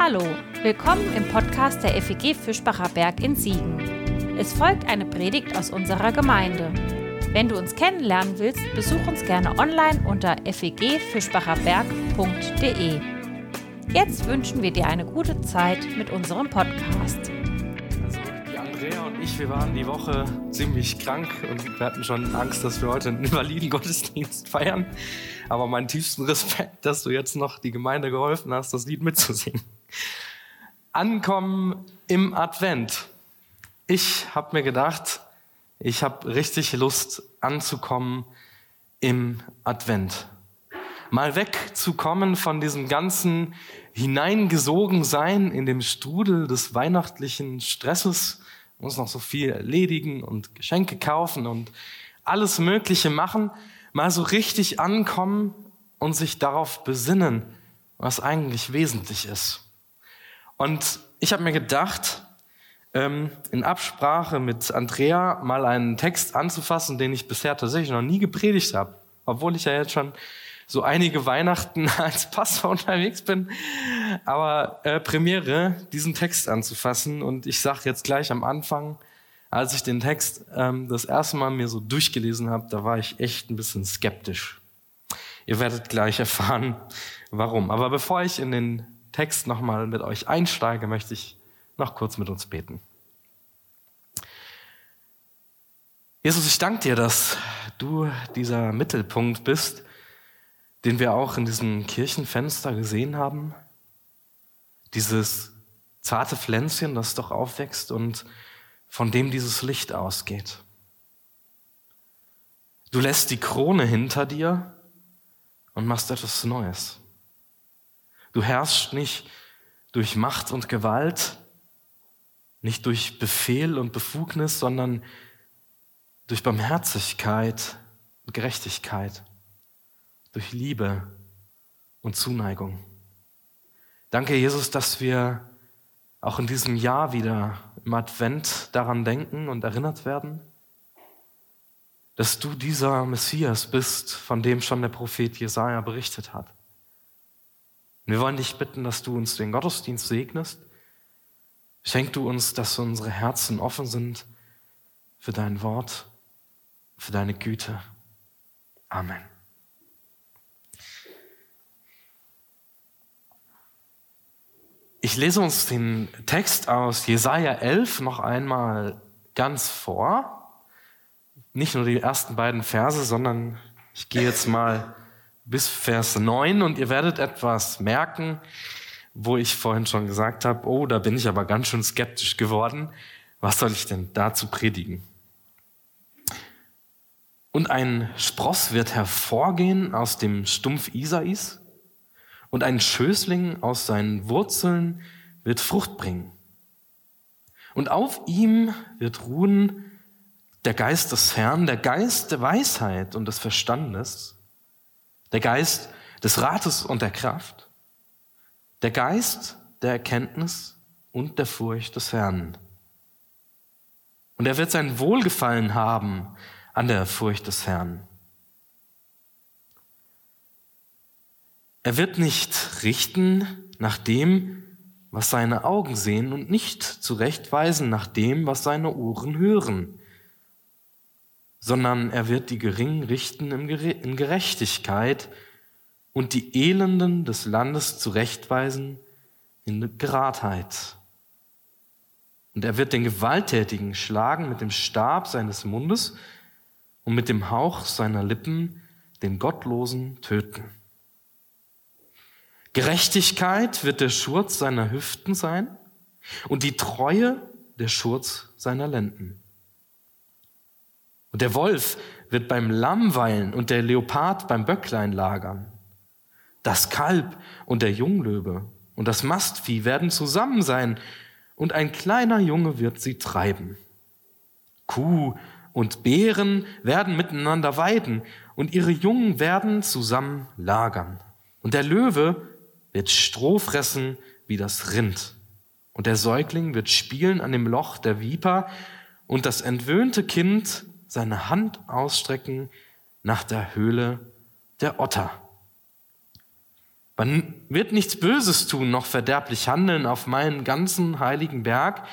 Hallo, willkommen im Podcast der FEG Fischbacher Berg in Siegen. Es folgt eine Predigt aus unserer Gemeinde. Wenn du uns kennenlernen willst, besuch uns gerne online unter fegfischbacherberg.de. Jetzt wünschen wir dir eine gute Zeit mit unserem Podcast. Also die Andrea und ich, wir waren die Woche ziemlich krank und wir hatten schon Angst, dass wir heute einen invaliden Gottesdienst feiern. Aber meinen tiefsten Respekt, dass du jetzt noch die Gemeinde geholfen hast, das Lied mitzusingen. Ankommen im Advent. Ich habe mir gedacht, ich habe richtig Lust anzukommen im Advent. Mal wegzukommen von diesem ganzen hineingesogen sein in dem Strudel des weihnachtlichen Stresses. Muss noch so viel erledigen und Geschenke kaufen und alles Mögliche machen. Mal so richtig ankommen und sich darauf besinnen, was eigentlich wesentlich ist. Und ich habe mir gedacht, ähm, in Absprache mit Andrea mal einen Text anzufassen, den ich bisher tatsächlich noch nie gepredigt habe, obwohl ich ja jetzt schon so einige Weihnachten als Pastor unterwegs bin. Aber äh, Premiere, diesen Text anzufassen. Und ich sage jetzt gleich am Anfang, als ich den Text ähm, das erste Mal mir so durchgelesen habe, da war ich echt ein bisschen skeptisch. Ihr werdet gleich erfahren, warum. Aber bevor ich in den Text nochmal mit euch einsteige, möchte ich noch kurz mit uns beten. Jesus, ich danke dir, dass du dieser Mittelpunkt bist, den wir auch in diesem Kirchenfenster gesehen haben. Dieses zarte Pflänzchen, das doch aufwächst und von dem dieses Licht ausgeht. Du lässt die Krone hinter dir und machst etwas Neues. Du herrschst nicht durch Macht und Gewalt, nicht durch Befehl und Befugnis, sondern durch Barmherzigkeit und Gerechtigkeit, durch Liebe und Zuneigung. Danke, Jesus, dass wir auch in diesem Jahr wieder im Advent daran denken und erinnert werden, dass du dieser Messias bist, von dem schon der Prophet Jesaja berichtet hat. Wir wollen dich bitten, dass du uns den Gottesdienst segnest. Schenk du uns, dass unsere Herzen offen sind für dein Wort, für deine Güte. Amen. Ich lese uns den Text aus Jesaja 11 noch einmal ganz vor. Nicht nur die ersten beiden Verse, sondern ich gehe jetzt mal bis Vers 9 und ihr werdet etwas merken, wo ich vorhin schon gesagt habe, oh, da bin ich aber ganz schön skeptisch geworden. Was soll ich denn dazu predigen? Und ein Spross wird hervorgehen aus dem Stumpf Isais und ein Schößling aus seinen Wurzeln wird Frucht bringen. Und auf ihm wird ruhen der Geist des Herrn, der Geist der Weisheit und des Verstandes, der Geist des Rates und der Kraft, der Geist der Erkenntnis und der Furcht des Herrn. Und er wird sein Wohlgefallen haben an der Furcht des Herrn. Er wird nicht richten nach dem, was seine Augen sehen und nicht zurechtweisen nach dem, was seine Ohren hören sondern er wird die Geringen richten in Gerechtigkeit und die Elenden des Landes zurechtweisen in Geradheit. Und er wird den Gewalttätigen schlagen mit dem Stab seines Mundes und mit dem Hauch seiner Lippen den Gottlosen töten. Gerechtigkeit wird der Schurz seiner Hüften sein und die Treue der Schurz seiner Lenden. Und der Wolf wird beim Lamm weilen und der Leopard beim Böcklein lagern. Das Kalb und der Junglöwe und das Mastvieh werden zusammen sein und ein kleiner Junge wird sie treiben. Kuh und Bären werden miteinander weiden und ihre Jungen werden zusammen lagern. Und der Löwe wird Stroh fressen wie das Rind. Und der Säugling wird spielen an dem Loch der Viper und das entwöhnte Kind seine Hand ausstrecken nach der Höhle der Otter. Man wird nichts Böses tun, noch verderblich handeln auf meinen ganzen heiligen Berg,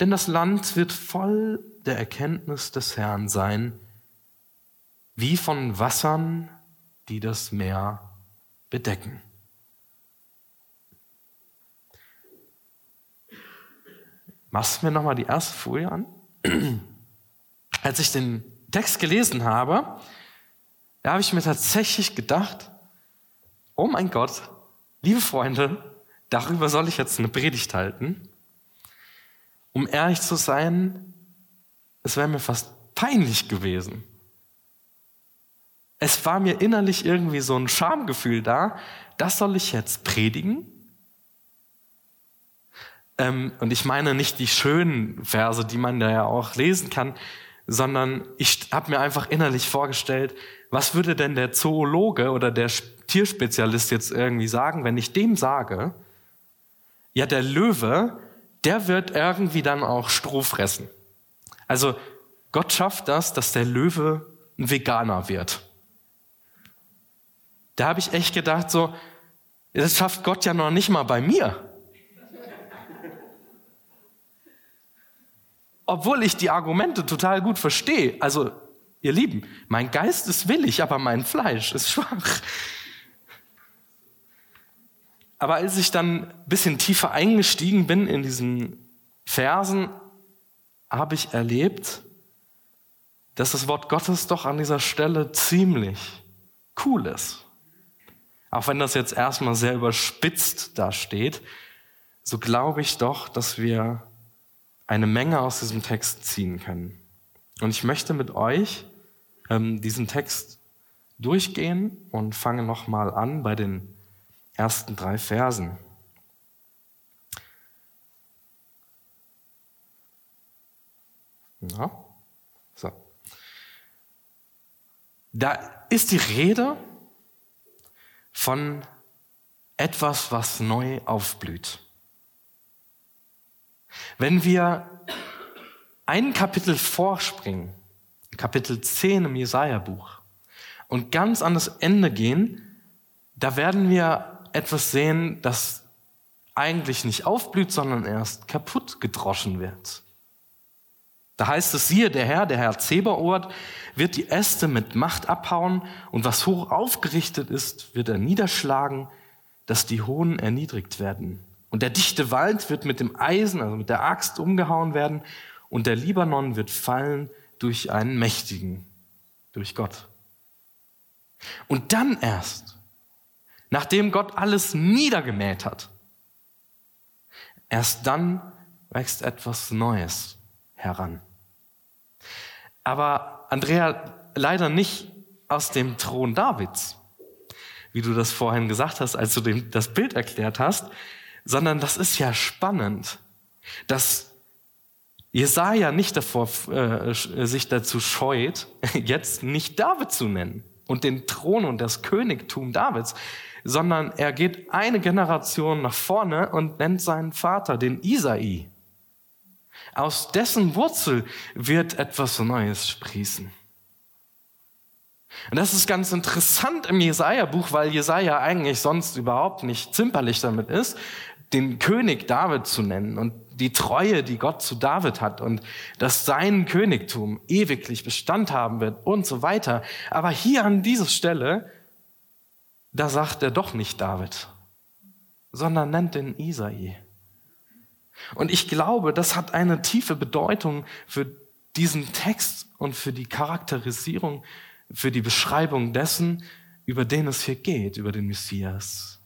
denn das Land wird voll der Erkenntnis des Herrn sein, wie von Wassern, die das Meer bedecken. Machst du mir nochmal die erste Folie an? Als ich den Text gelesen habe, da habe ich mir tatsächlich gedacht, oh mein Gott, liebe Freunde, darüber soll ich jetzt eine Predigt halten. Um ehrlich zu sein, es wäre mir fast peinlich gewesen. Es war mir innerlich irgendwie so ein Schamgefühl da, das soll ich jetzt predigen. Ähm, und ich meine nicht die schönen Verse, die man da ja auch lesen kann, sondern ich habe mir einfach innerlich vorgestellt, was würde denn der Zoologe oder der Tierspezialist jetzt irgendwie sagen, wenn ich dem sage, ja, der Löwe, der wird irgendwie dann auch Stroh fressen. Also Gott schafft das, dass der Löwe ein Veganer wird. Da habe ich echt gedacht, so, das schafft Gott ja noch nicht mal bei mir. Obwohl ich die Argumente total gut verstehe. Also Ihr Lieben, mein Geist ist willig, aber mein Fleisch ist schwach. Aber als ich dann ein bisschen tiefer eingestiegen bin in diesen Versen, habe ich erlebt, dass das Wort Gottes doch an dieser Stelle ziemlich cool ist. Auch wenn das jetzt erstmal sehr überspitzt dasteht, so glaube ich doch, dass wir eine Menge aus diesem Text ziehen können. Und ich möchte mit euch ähm, diesen Text durchgehen und fange nochmal an bei den ersten drei Versen. Ja. So. Da ist die Rede von etwas, was neu aufblüht. Wenn wir ein Kapitel vorspringen, Kapitel 10 im Jesaja-Buch und ganz an das Ende gehen, da werden wir etwas sehen, das eigentlich nicht aufblüht, sondern erst kaputt gedroschen wird. Da heißt es, siehe, der Herr, der Herr Zeberort, wird die Äste mit Macht abhauen und was hoch aufgerichtet ist, wird er niederschlagen, dass die Hohen erniedrigt werden. Und der dichte Wald wird mit dem Eisen, also mit der Axt umgehauen werden und der Libanon wird fallen durch einen Mächtigen, durch Gott. Und dann erst, nachdem Gott alles niedergemäht hat, erst dann wächst etwas Neues heran. Aber Andrea, leider nicht aus dem Thron Davids, wie du das vorhin gesagt hast, als du das Bild erklärt hast, sondern das ist ja spannend, dass Jesaja nicht davor, äh, sich dazu scheut, jetzt nicht David zu nennen und den Thron und das Königtum Davids, sondern er geht eine Generation nach vorne und nennt seinen Vater, den Isai. Aus dessen Wurzel wird etwas Neues sprießen. Und das ist ganz interessant im Jesaja-Buch, weil Jesaja eigentlich sonst überhaupt nicht zimperlich damit ist, den König David zu nennen und die Treue, die Gott zu David hat und dass sein Königtum ewiglich Bestand haben wird und so weiter. Aber hier an dieser Stelle, da sagt er doch nicht David, sondern nennt den Isai. Und ich glaube, das hat eine tiefe Bedeutung für diesen Text und für die Charakterisierung, für die Beschreibung dessen, über den es hier geht, über den Messias.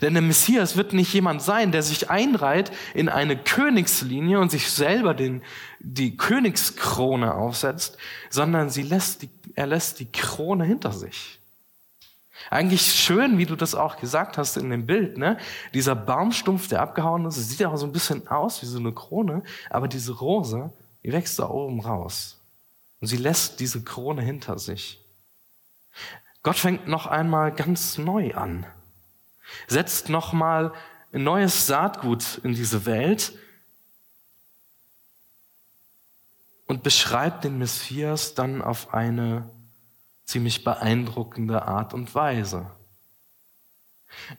Denn der Messias wird nicht jemand sein, der sich einreiht in eine Königslinie und sich selber den, die Königskrone aufsetzt, sondern sie lässt die, er lässt die Krone hinter sich. Eigentlich schön, wie du das auch gesagt hast in dem Bild, ne? Dieser Baumstumpf, der abgehauen ist, sieht auch so ein bisschen aus wie so eine Krone, aber diese Rose, die wächst da oben raus. Und sie lässt diese Krone hinter sich. Gott fängt noch einmal ganz neu an setzt nochmal ein neues Saatgut in diese Welt und beschreibt den Messias dann auf eine ziemlich beeindruckende Art und Weise.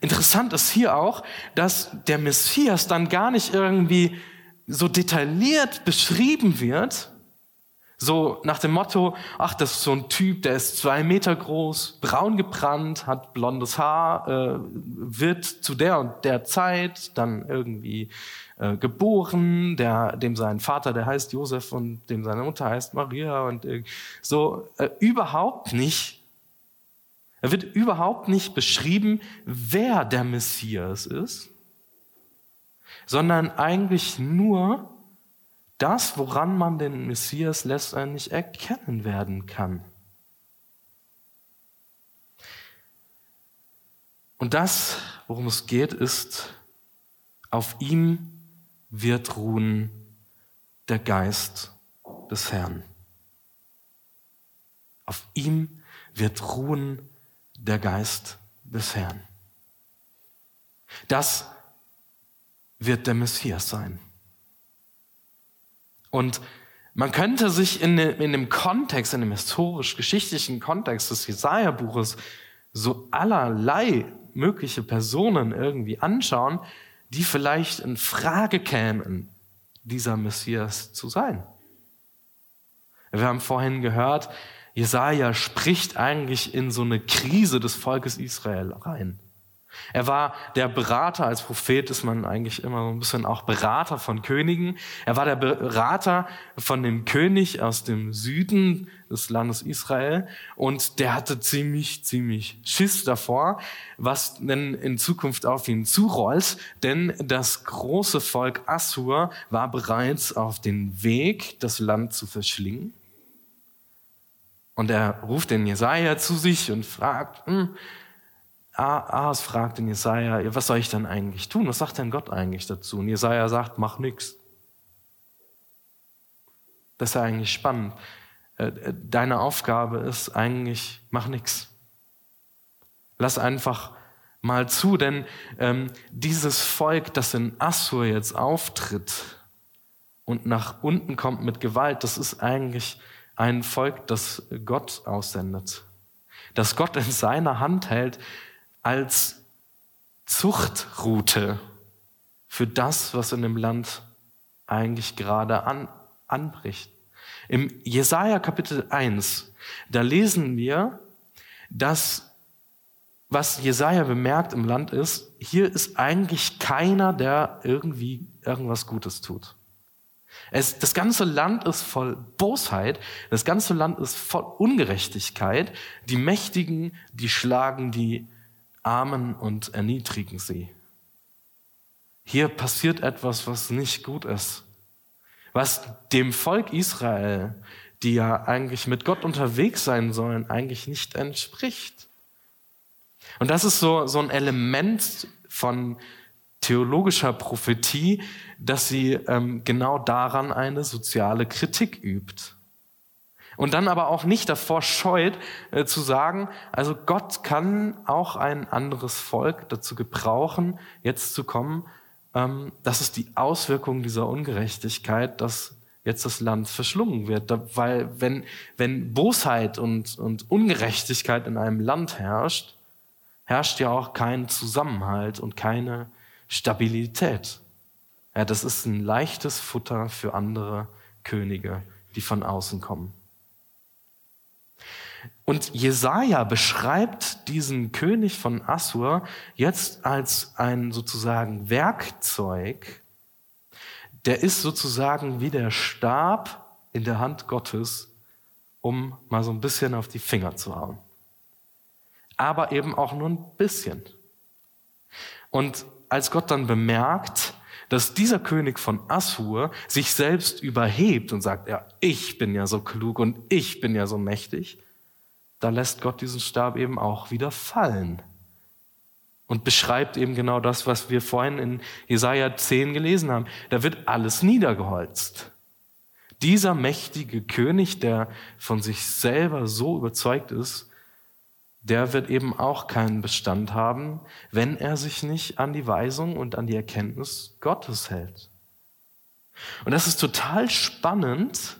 Interessant ist hier auch, dass der Messias dann gar nicht irgendwie so detailliert beschrieben wird, so nach dem Motto, ach, das ist so ein Typ, der ist zwei Meter groß, braun gebrannt, hat blondes Haar, äh, wird zu der und der Zeit dann irgendwie äh, geboren, der, dem sein Vater, der heißt Josef und dem seine Mutter heißt Maria und äh, so überhaupt nicht. Er wird überhaupt nicht beschrieben, wer der Messias ist, sondern eigentlich nur, das, woran man den Messias letztendlich erkennen werden kann. Und das, worum es geht, ist, auf ihm wird ruhen der Geist des Herrn. Auf ihm wird ruhen der Geist des Herrn. Das wird der Messias sein. Und man könnte sich in, in dem Kontext, in dem historisch-geschichtlichen Kontext des Jesaja-Buches so allerlei mögliche Personen irgendwie anschauen, die vielleicht in Frage kämen, dieser Messias zu sein. Wir haben vorhin gehört, Jesaja spricht eigentlich in so eine Krise des Volkes Israel rein. Er war der Berater, als Prophet ist man eigentlich immer so ein bisschen auch Berater von Königen. Er war der Berater von dem König aus dem Süden des Landes Israel und der hatte ziemlich, ziemlich Schiss davor, was denn in Zukunft auf ihn zurollt, denn das große Volk Assur war bereits auf den Weg, das Land zu verschlingen. Und er ruft den Jesaja zu sich und fragt, hm, Ahas fragt den Jesaja, was soll ich denn eigentlich tun? Was sagt denn Gott eigentlich dazu? Und Jesaja sagt, mach nichts. Das ist ja eigentlich spannend. Äh, äh, deine Aufgabe ist eigentlich, mach nichts. Lass einfach mal zu, denn ähm, dieses Volk, das in Assur jetzt auftritt und nach unten kommt mit Gewalt, das ist eigentlich ein Volk, das Gott aussendet. Das Gott in seiner Hand hält, als Zuchtroute für das, was in dem Land eigentlich gerade an, anbricht. Im Jesaja Kapitel 1, da lesen wir, dass was Jesaja bemerkt im Land ist, hier ist eigentlich keiner, der irgendwie irgendwas Gutes tut. Es, das ganze Land ist voll Bosheit, das ganze Land ist voll Ungerechtigkeit. Die Mächtigen, die schlagen die Armen und erniedrigen sie. Hier passiert etwas, was nicht gut ist, was dem Volk Israel, die ja eigentlich mit Gott unterwegs sein sollen, eigentlich nicht entspricht. Und das ist so, so ein Element von theologischer Prophetie, dass sie ähm, genau daran eine soziale Kritik übt. Und dann aber auch nicht davor scheut äh, zu sagen, also Gott kann auch ein anderes Volk dazu gebrauchen, jetzt zu kommen. Ähm, das ist die Auswirkung dieser Ungerechtigkeit, dass jetzt das Land verschlungen wird. Da, weil wenn, wenn Bosheit und, und Ungerechtigkeit in einem Land herrscht, herrscht ja auch kein Zusammenhalt und keine Stabilität. Ja, das ist ein leichtes Futter für andere Könige, die von außen kommen. Und Jesaja beschreibt diesen König von Assur jetzt als ein sozusagen Werkzeug, der ist sozusagen wie der Stab in der Hand Gottes, um mal so ein bisschen auf die Finger zu hauen. Aber eben auch nur ein bisschen. Und als Gott dann bemerkt, dass dieser König von Assur sich selbst überhebt und sagt, ja, ich bin ja so klug und ich bin ja so mächtig, da lässt Gott diesen Stab eben auch wieder fallen und beschreibt eben genau das, was wir vorhin in Jesaja 10 gelesen haben. Da wird alles niedergeholzt. Dieser mächtige König, der von sich selber so überzeugt ist, der wird eben auch keinen Bestand haben, wenn er sich nicht an die Weisung und an die Erkenntnis Gottes hält. Und das ist total spannend,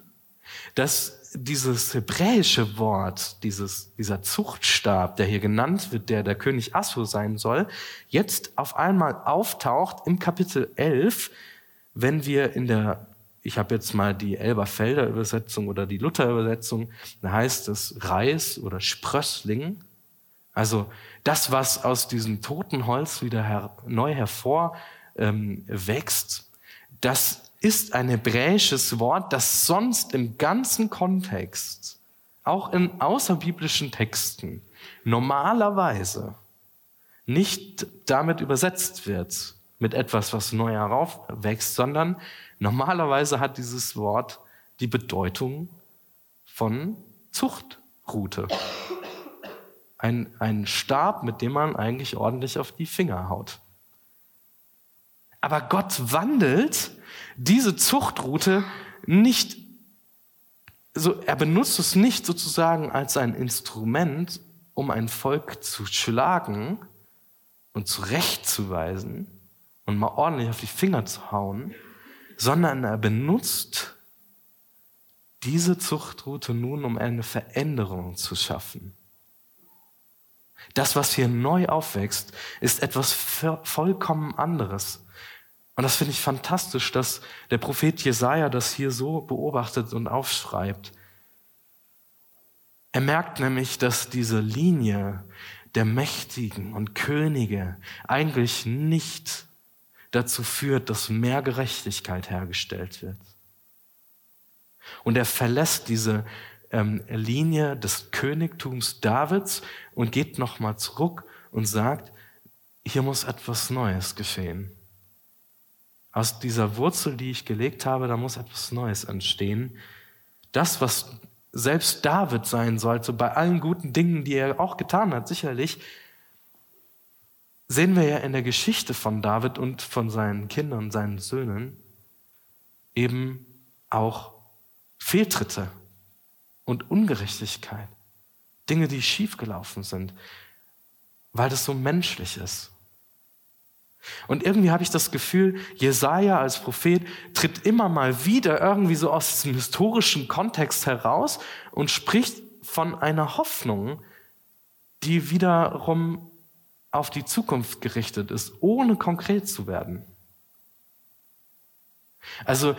dass dieses hebräische Wort, dieses, dieser Zuchtstab, der hier genannt wird, der der König Assur sein soll, jetzt auf einmal auftaucht im Kapitel 11, wenn wir in der, ich habe jetzt mal die Elberfelder Übersetzung oder die Luther Übersetzung, da heißt es Reis oder Sprössling. Also das, was aus diesem toten Holz wieder her, neu hervor ähm, wächst, das ist ein hebräisches Wort, das sonst im ganzen Kontext, auch in außerbiblischen Texten, normalerweise nicht damit übersetzt wird mit etwas, was neu heraufwächst, sondern normalerweise hat dieses Wort die Bedeutung von Zuchtroute. Ein, ein Stab, mit dem man eigentlich ordentlich auf die Finger haut. Aber Gott wandelt diese Zuchtroute nicht, so, er benutzt es nicht sozusagen als ein Instrument, um ein Volk zu schlagen und zurechtzuweisen und mal ordentlich auf die Finger zu hauen, sondern er benutzt diese Zuchtroute nun, um eine Veränderung zu schaffen. Das, was hier neu aufwächst, ist etwas vollkommen anderes. Und das finde ich fantastisch, dass der Prophet Jesaja das hier so beobachtet und aufschreibt. Er merkt nämlich, dass diese Linie der Mächtigen und Könige eigentlich nicht dazu führt, dass mehr Gerechtigkeit hergestellt wird. Und er verlässt diese ähm, Linie des Königtums Davids und geht nochmal zurück und sagt, hier muss etwas Neues geschehen. Aus dieser Wurzel, die ich gelegt habe, da muss etwas Neues entstehen. Das, was selbst David sein sollte, bei allen guten Dingen, die er auch getan hat, sicherlich, sehen wir ja in der Geschichte von David und von seinen Kindern, seinen Söhnen, eben auch Fehltritte und Ungerechtigkeit. Dinge, die schiefgelaufen sind, weil das so menschlich ist. Und irgendwie habe ich das Gefühl, Jesaja als Prophet tritt immer mal wieder irgendwie so aus diesem historischen Kontext heraus und spricht von einer Hoffnung, die wiederum auf die Zukunft gerichtet ist, ohne konkret zu werden. Also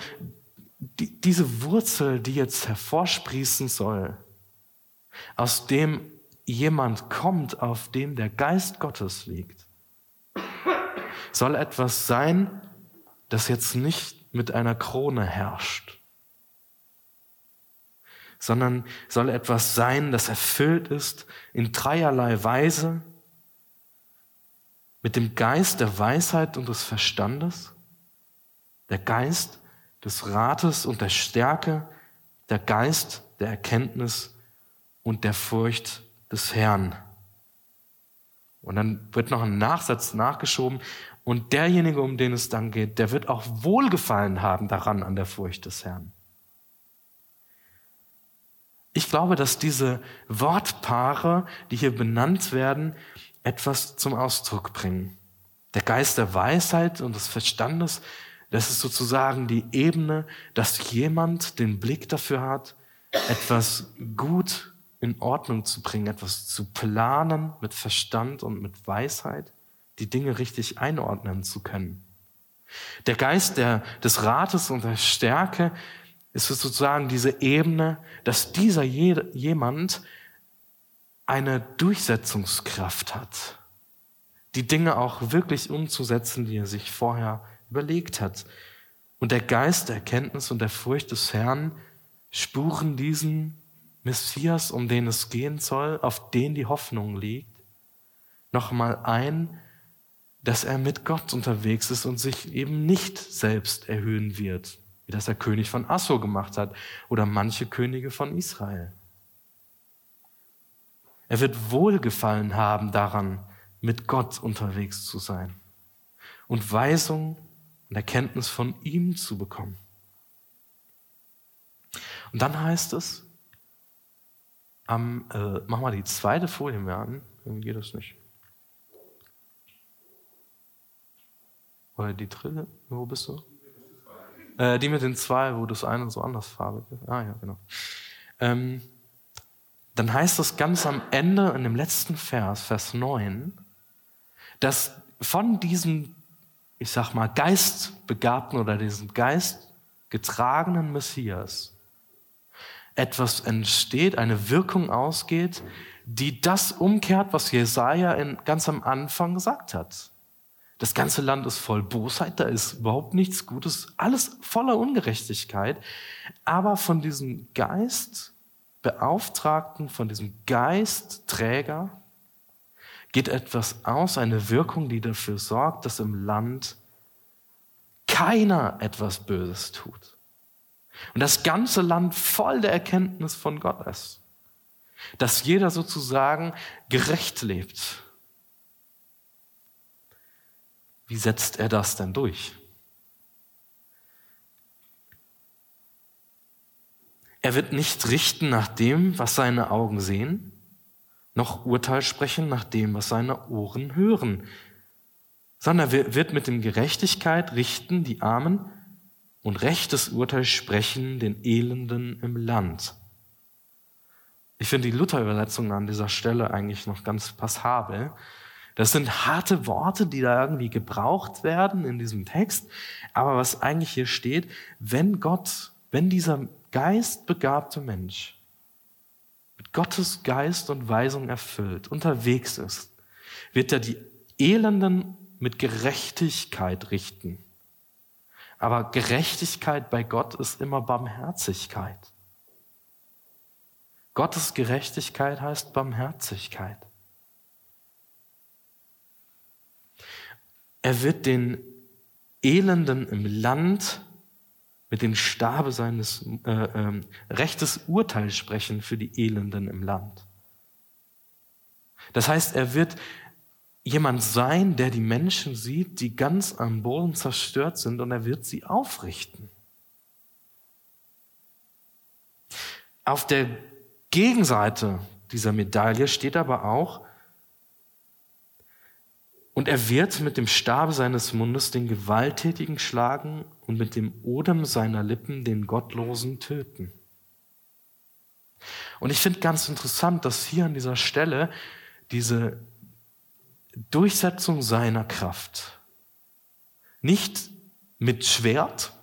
die, diese Wurzel, die jetzt hervorsprießen soll, aus dem jemand kommt, auf dem der Geist Gottes liegt, soll etwas sein, das jetzt nicht mit einer Krone herrscht, sondern soll etwas sein, das erfüllt ist in dreierlei Weise mit dem Geist der Weisheit und des Verstandes, der Geist des Rates und der Stärke, der Geist der Erkenntnis und der Furcht des Herrn. Und dann wird noch ein Nachsatz nachgeschoben. Und derjenige, um den es dann geht, der wird auch Wohlgefallen haben daran an der Furcht des Herrn. Ich glaube, dass diese Wortpaare, die hier benannt werden, etwas zum Ausdruck bringen. Der Geist der Weisheit und des Verstandes, das ist sozusagen die Ebene, dass jemand den Blick dafür hat, etwas gut in Ordnung zu bringen, etwas zu planen mit Verstand und mit Weisheit, die Dinge richtig einordnen zu können. Der Geist der, des Rates und der Stärke ist sozusagen diese Ebene, dass dieser jemand eine Durchsetzungskraft hat, die Dinge auch wirklich umzusetzen, die er sich vorher überlegt hat. Und der Geist der Erkenntnis und der Furcht des Herrn spuren diesen Messias, um den es gehen soll, auf den die Hoffnung liegt, nochmal ein, dass er mit Gott unterwegs ist und sich eben nicht selbst erhöhen wird, wie das der König von Assur gemacht hat oder manche Könige von Israel. Er wird Wohlgefallen haben daran, mit Gott unterwegs zu sein und Weisung und Erkenntnis von ihm zu bekommen. Und dann heißt es, am, äh, mach mal die zweite Folie mehr an, irgendwie geht das nicht. Oder die dritte, wo bist du? Äh, die mit den zwei, wo das eine so anders farbig ist. Ah ja, genau. ähm, dann heißt es ganz am Ende in dem letzten Vers, Vers 9, dass von diesem, ich sag mal, geistbegabten oder diesem geistgetragenen Messias etwas entsteht, eine Wirkung ausgeht, die das umkehrt, was Jesaja in, ganz am Anfang gesagt hat. Das ganze Land ist voll Bosheit, da ist überhaupt nichts Gutes, alles voller Ungerechtigkeit. Aber von diesem Geistbeauftragten, von diesem Geistträger geht etwas aus, eine Wirkung, die dafür sorgt, dass im Land keiner etwas Böses tut. Und das ganze Land voll der Erkenntnis von Gott ist. Dass jeder sozusagen gerecht lebt. Wie setzt er das denn durch? Er wird nicht richten nach dem, was seine Augen sehen, noch Urteil sprechen nach dem, was seine Ohren hören, sondern er wird mit dem Gerechtigkeit richten die Armen und rechtes Urteil sprechen den Elenden im Land. Ich finde die Luther-Übersetzung an dieser Stelle eigentlich noch ganz passabel. Das sind harte Worte, die da irgendwie gebraucht werden in diesem Text. Aber was eigentlich hier steht, wenn Gott, wenn dieser geistbegabte Mensch mit Gottes Geist und Weisung erfüllt unterwegs ist, wird er die Elenden mit Gerechtigkeit richten. Aber Gerechtigkeit bei Gott ist immer Barmherzigkeit. Gottes Gerechtigkeit heißt Barmherzigkeit. Er wird den Elenden im Land mit dem Stabe seines äh, äh, rechtes Urteil sprechen für die Elenden im Land. Das heißt, er wird jemand sein, der die Menschen sieht, die ganz am Boden zerstört sind und er wird sie aufrichten. Auf der Gegenseite dieser Medaille steht aber auch, und er wird mit dem Stabe seines Mundes den Gewalttätigen schlagen und mit dem Odem seiner Lippen den Gottlosen töten. Und ich finde ganz interessant, dass hier an dieser Stelle diese Durchsetzung seiner Kraft. Nicht mit Schwert,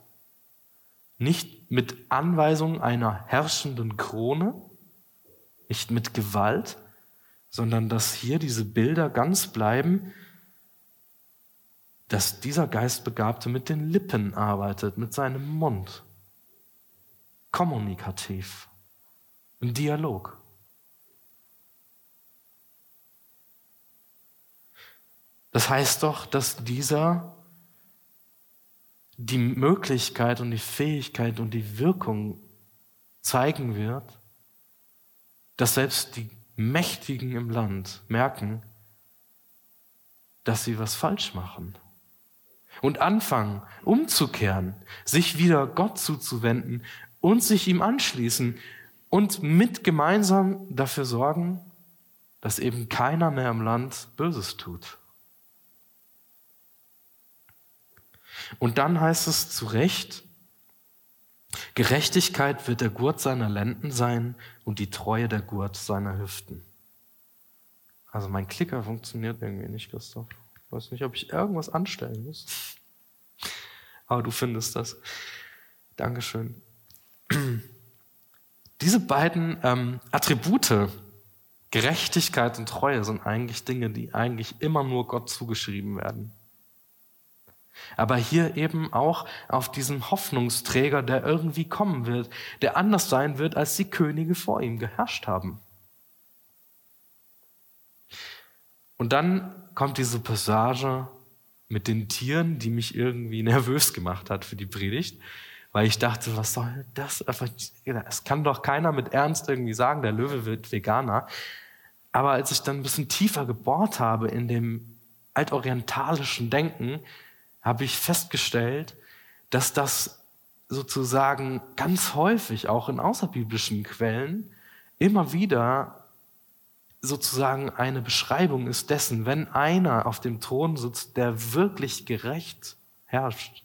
nicht mit Anweisung einer herrschenden Krone, nicht mit Gewalt, sondern dass hier diese Bilder ganz bleiben, dass dieser Geistbegabte mit den Lippen arbeitet, mit seinem Mund. Kommunikativ. Im Dialog. Das heißt doch, dass dieser die Möglichkeit und die Fähigkeit und die Wirkung zeigen wird, dass selbst die Mächtigen im Land merken, dass sie was falsch machen und anfangen, umzukehren, sich wieder Gott zuzuwenden und sich ihm anschließen und mit gemeinsam dafür sorgen, dass eben keiner mehr im Land Böses tut. Und dann heißt es zu Recht, Gerechtigkeit wird der Gurt seiner Lenden sein und die Treue der Gurt seiner Hüften. Also mein Klicker funktioniert irgendwie nicht, Christoph. Ich weiß nicht, ob ich irgendwas anstellen muss. Aber du findest das. Dankeschön. Diese beiden ähm, Attribute, Gerechtigkeit und Treue, sind eigentlich Dinge, die eigentlich immer nur Gott zugeschrieben werden. Aber hier eben auch auf diesen Hoffnungsträger, der irgendwie kommen wird, der anders sein wird, als die Könige vor ihm geherrscht haben. Und dann kommt diese Passage mit den Tieren, die mich irgendwie nervös gemacht hat für die Predigt, weil ich dachte, was soll das? Es kann doch keiner mit Ernst irgendwie sagen, der Löwe wird Veganer. Aber als ich dann ein bisschen tiefer gebohrt habe in dem altorientalischen Denken, habe ich festgestellt, dass das sozusagen ganz häufig auch in außerbiblischen Quellen immer wieder sozusagen eine Beschreibung ist dessen, wenn einer auf dem Thron sitzt, der wirklich gerecht herrscht.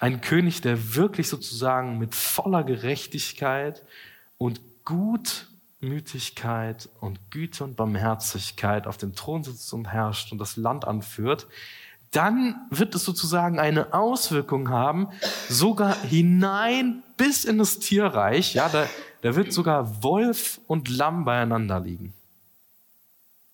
Ein König, der wirklich sozusagen mit voller Gerechtigkeit und Gutmütigkeit und Güte und Barmherzigkeit auf dem Thron sitzt und herrscht und das Land anführt, dann wird es sozusagen eine Auswirkung haben, sogar hinein bis in das Tierreich. Ja, da, da wird sogar Wolf und Lamm beieinander liegen.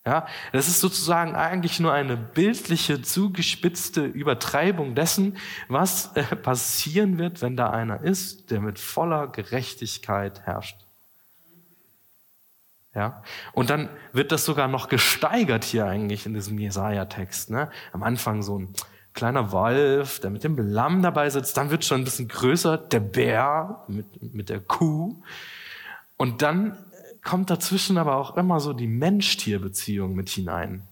Ja, das ist sozusagen eigentlich nur eine bildliche, zugespitzte Übertreibung dessen, was äh, passieren wird, wenn da einer ist, der mit voller Gerechtigkeit herrscht. Ja, und dann wird das sogar noch gesteigert hier eigentlich in diesem Jesaja-Text. Ne? Am Anfang so ein kleiner Wolf, der mit dem Lamm dabei sitzt, dann wird schon ein bisschen größer, der Bär mit, mit der Kuh. Und dann kommt dazwischen aber auch immer so die Mensch-Tier-Beziehung mit hinein.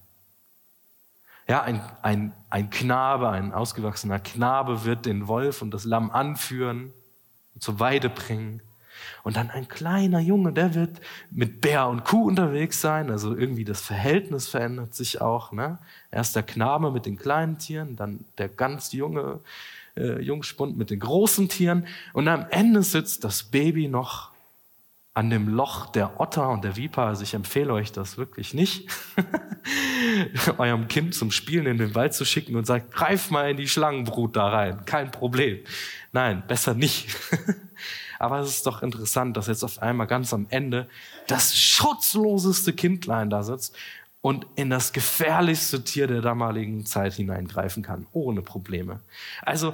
Ja, ein, ein, ein Knabe, ein ausgewachsener Knabe wird den Wolf und das Lamm anführen, zur Weide bringen. Und dann ein kleiner Junge, der wird mit Bär und Kuh unterwegs sein. Also irgendwie das Verhältnis verändert sich auch. Ne? Erst der Knabe mit den kleinen Tieren, dann der ganz junge äh, Jungspund mit den großen Tieren. Und am Ende sitzt das Baby noch an dem Loch der Otter und der Viper. Also ich empfehle euch das wirklich nicht, eurem Kind zum Spielen in den Wald zu schicken und sagt, greif mal in die Schlangenbrut da rein. Kein Problem. Nein, besser nicht. Aber es ist doch interessant, dass jetzt auf einmal ganz am Ende das schutzloseste Kindlein da sitzt und in das gefährlichste Tier der damaligen Zeit hineingreifen kann, ohne Probleme. Also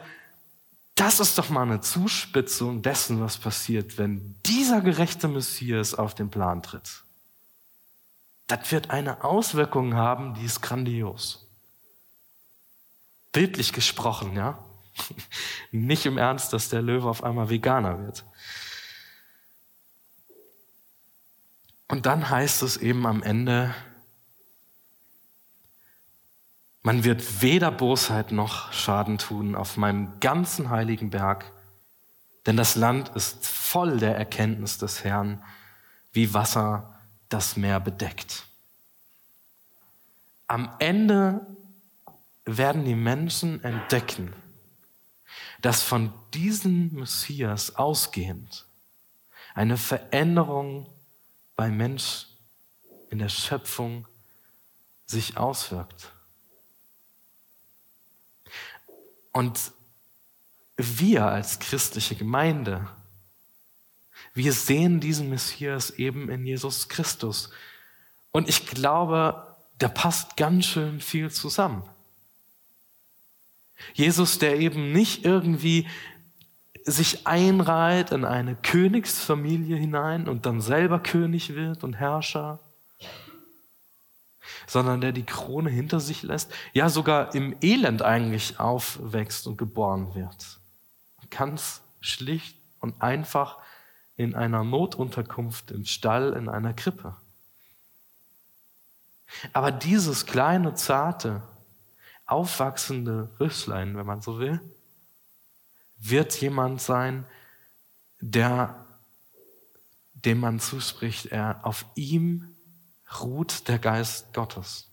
das ist doch mal eine Zuspitzung dessen, was passiert, wenn dieser gerechte Messias auf den Plan tritt. Das wird eine Auswirkung haben, die ist grandios. Bildlich gesprochen, ja. Nicht im Ernst, dass der Löwe auf einmal Veganer wird. Und dann heißt es eben am Ende, man wird weder Bosheit noch Schaden tun auf meinem ganzen heiligen Berg, denn das Land ist voll der Erkenntnis des Herrn, wie Wasser das Meer bedeckt. Am Ende werden die Menschen entdecken, dass von diesem Messias ausgehend eine Veränderung bei Mensch in der Schöpfung sich auswirkt. Und wir als christliche Gemeinde, wir sehen diesen Messias eben in Jesus Christus. Und ich glaube, da passt ganz schön viel zusammen. Jesus, der eben nicht irgendwie sich einreiht in eine Königsfamilie hinein und dann selber König wird und Herrscher, sondern der die Krone hinter sich lässt, ja sogar im Elend eigentlich aufwächst und geboren wird. Ganz schlicht und einfach in einer Notunterkunft im Stall in einer Krippe. Aber dieses kleine, zarte, aufwachsende Rüsslein, wenn man so will, wird jemand sein, der, dem man zuspricht, er auf ihm ruht der Geist Gottes.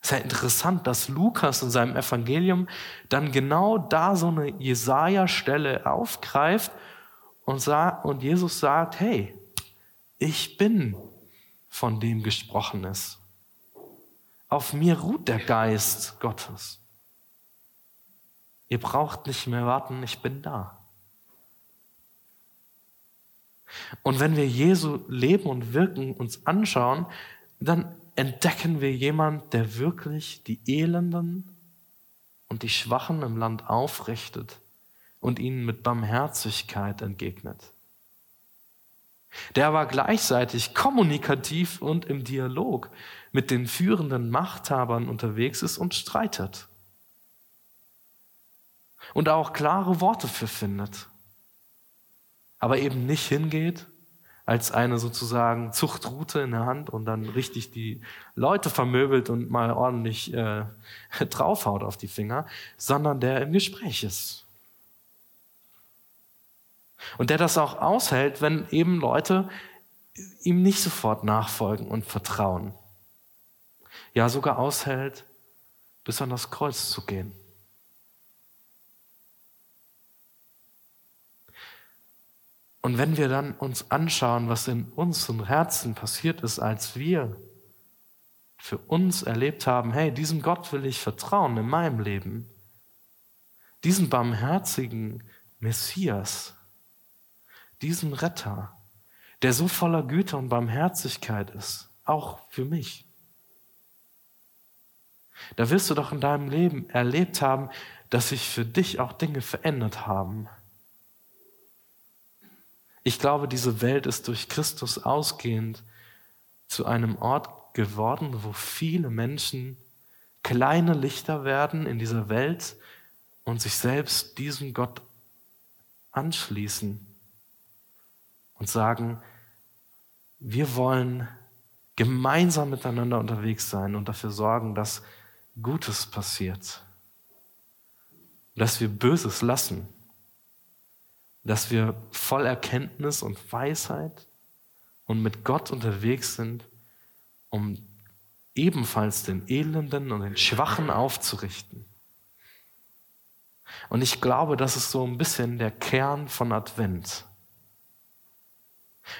Es ist ja interessant, dass Lukas in seinem Evangelium dann genau da so eine Jesaja-Stelle aufgreift und, sagt, und Jesus sagt, hey, ich bin von dem gesprochen ist. Auf mir ruht der Geist Gottes. Ihr braucht nicht mehr warten, ich bin da. Und wenn wir Jesu Leben und Wirken uns anschauen, dann entdecken wir jemand, der wirklich die Elenden und die Schwachen im Land aufrichtet und ihnen mit Barmherzigkeit entgegnet. Der war gleichzeitig kommunikativ und im Dialog mit den führenden Machthabern unterwegs ist und streitet. Und auch klare Worte für findet aber eben nicht hingeht als eine sozusagen Zuchtroute in der Hand und dann richtig die Leute vermöbelt und mal ordentlich äh, draufhaut auf die Finger, sondern der im Gespräch ist. Und der das auch aushält, wenn eben Leute ihm nicht sofort nachfolgen und vertrauen ja sogar aushält, bis an das Kreuz zu gehen. Und wenn wir dann uns anschauen, was in unserem Herzen passiert ist, als wir für uns erlebt haben, hey, diesem Gott will ich vertrauen in meinem Leben, diesem barmherzigen Messias, diesem Retter, der so voller Güte und Barmherzigkeit ist, auch für mich. Da wirst du doch in deinem Leben erlebt haben, dass sich für dich auch Dinge verändert haben. Ich glaube, diese Welt ist durch Christus ausgehend zu einem Ort geworden, wo viele Menschen kleine Lichter werden in dieser Welt und sich selbst diesem Gott anschließen und sagen, wir wollen gemeinsam miteinander unterwegs sein und dafür sorgen, dass Gutes passiert, dass wir Böses lassen, dass wir voll Erkenntnis und Weisheit und mit Gott unterwegs sind, um ebenfalls den Elenden und den Schwachen aufzurichten. Und ich glaube, das ist so ein bisschen der Kern von Advent.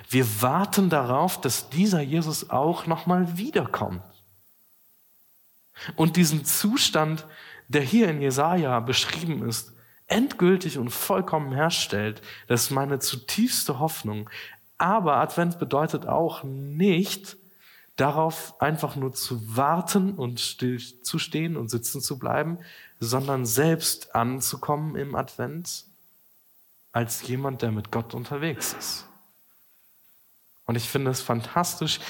Wir warten darauf, dass dieser Jesus auch nochmal wiederkommt. Und diesen Zustand, der hier in Jesaja beschrieben ist, endgültig und vollkommen herstellt, das ist meine zutiefste Hoffnung. Aber Advent bedeutet auch nicht, darauf einfach nur zu warten und still zu stehen und sitzen zu bleiben, sondern selbst anzukommen im Advent als jemand, der mit Gott unterwegs ist. Und ich finde es fantastisch,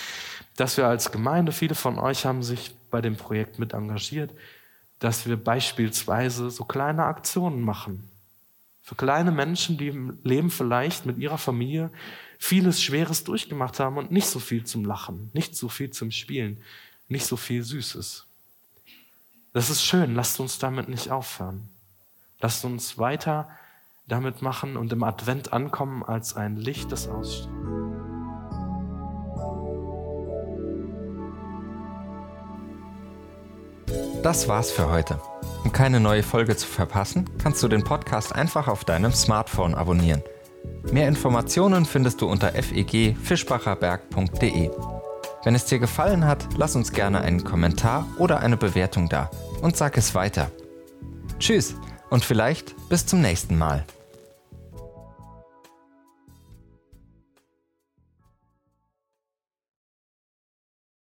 dass wir als Gemeinde, viele von euch haben sich bei dem Projekt mit engagiert, dass wir beispielsweise so kleine Aktionen machen. Für kleine Menschen, die im Leben vielleicht mit ihrer Familie vieles Schweres durchgemacht haben und nicht so viel zum Lachen, nicht so viel zum Spielen, nicht so viel Süßes. Das ist schön, lasst uns damit nicht aufhören. Lasst uns weiter damit machen und im Advent ankommen als ein Licht, das ausstrahlt. Das war's für heute. Um keine neue Folge zu verpassen, kannst du den Podcast einfach auf deinem Smartphone abonnieren. Mehr Informationen findest du unter fegfischbacherberg.de. Wenn es dir gefallen hat, lass uns gerne einen Kommentar oder eine Bewertung da und sag es weiter. Tschüss und vielleicht bis zum nächsten Mal.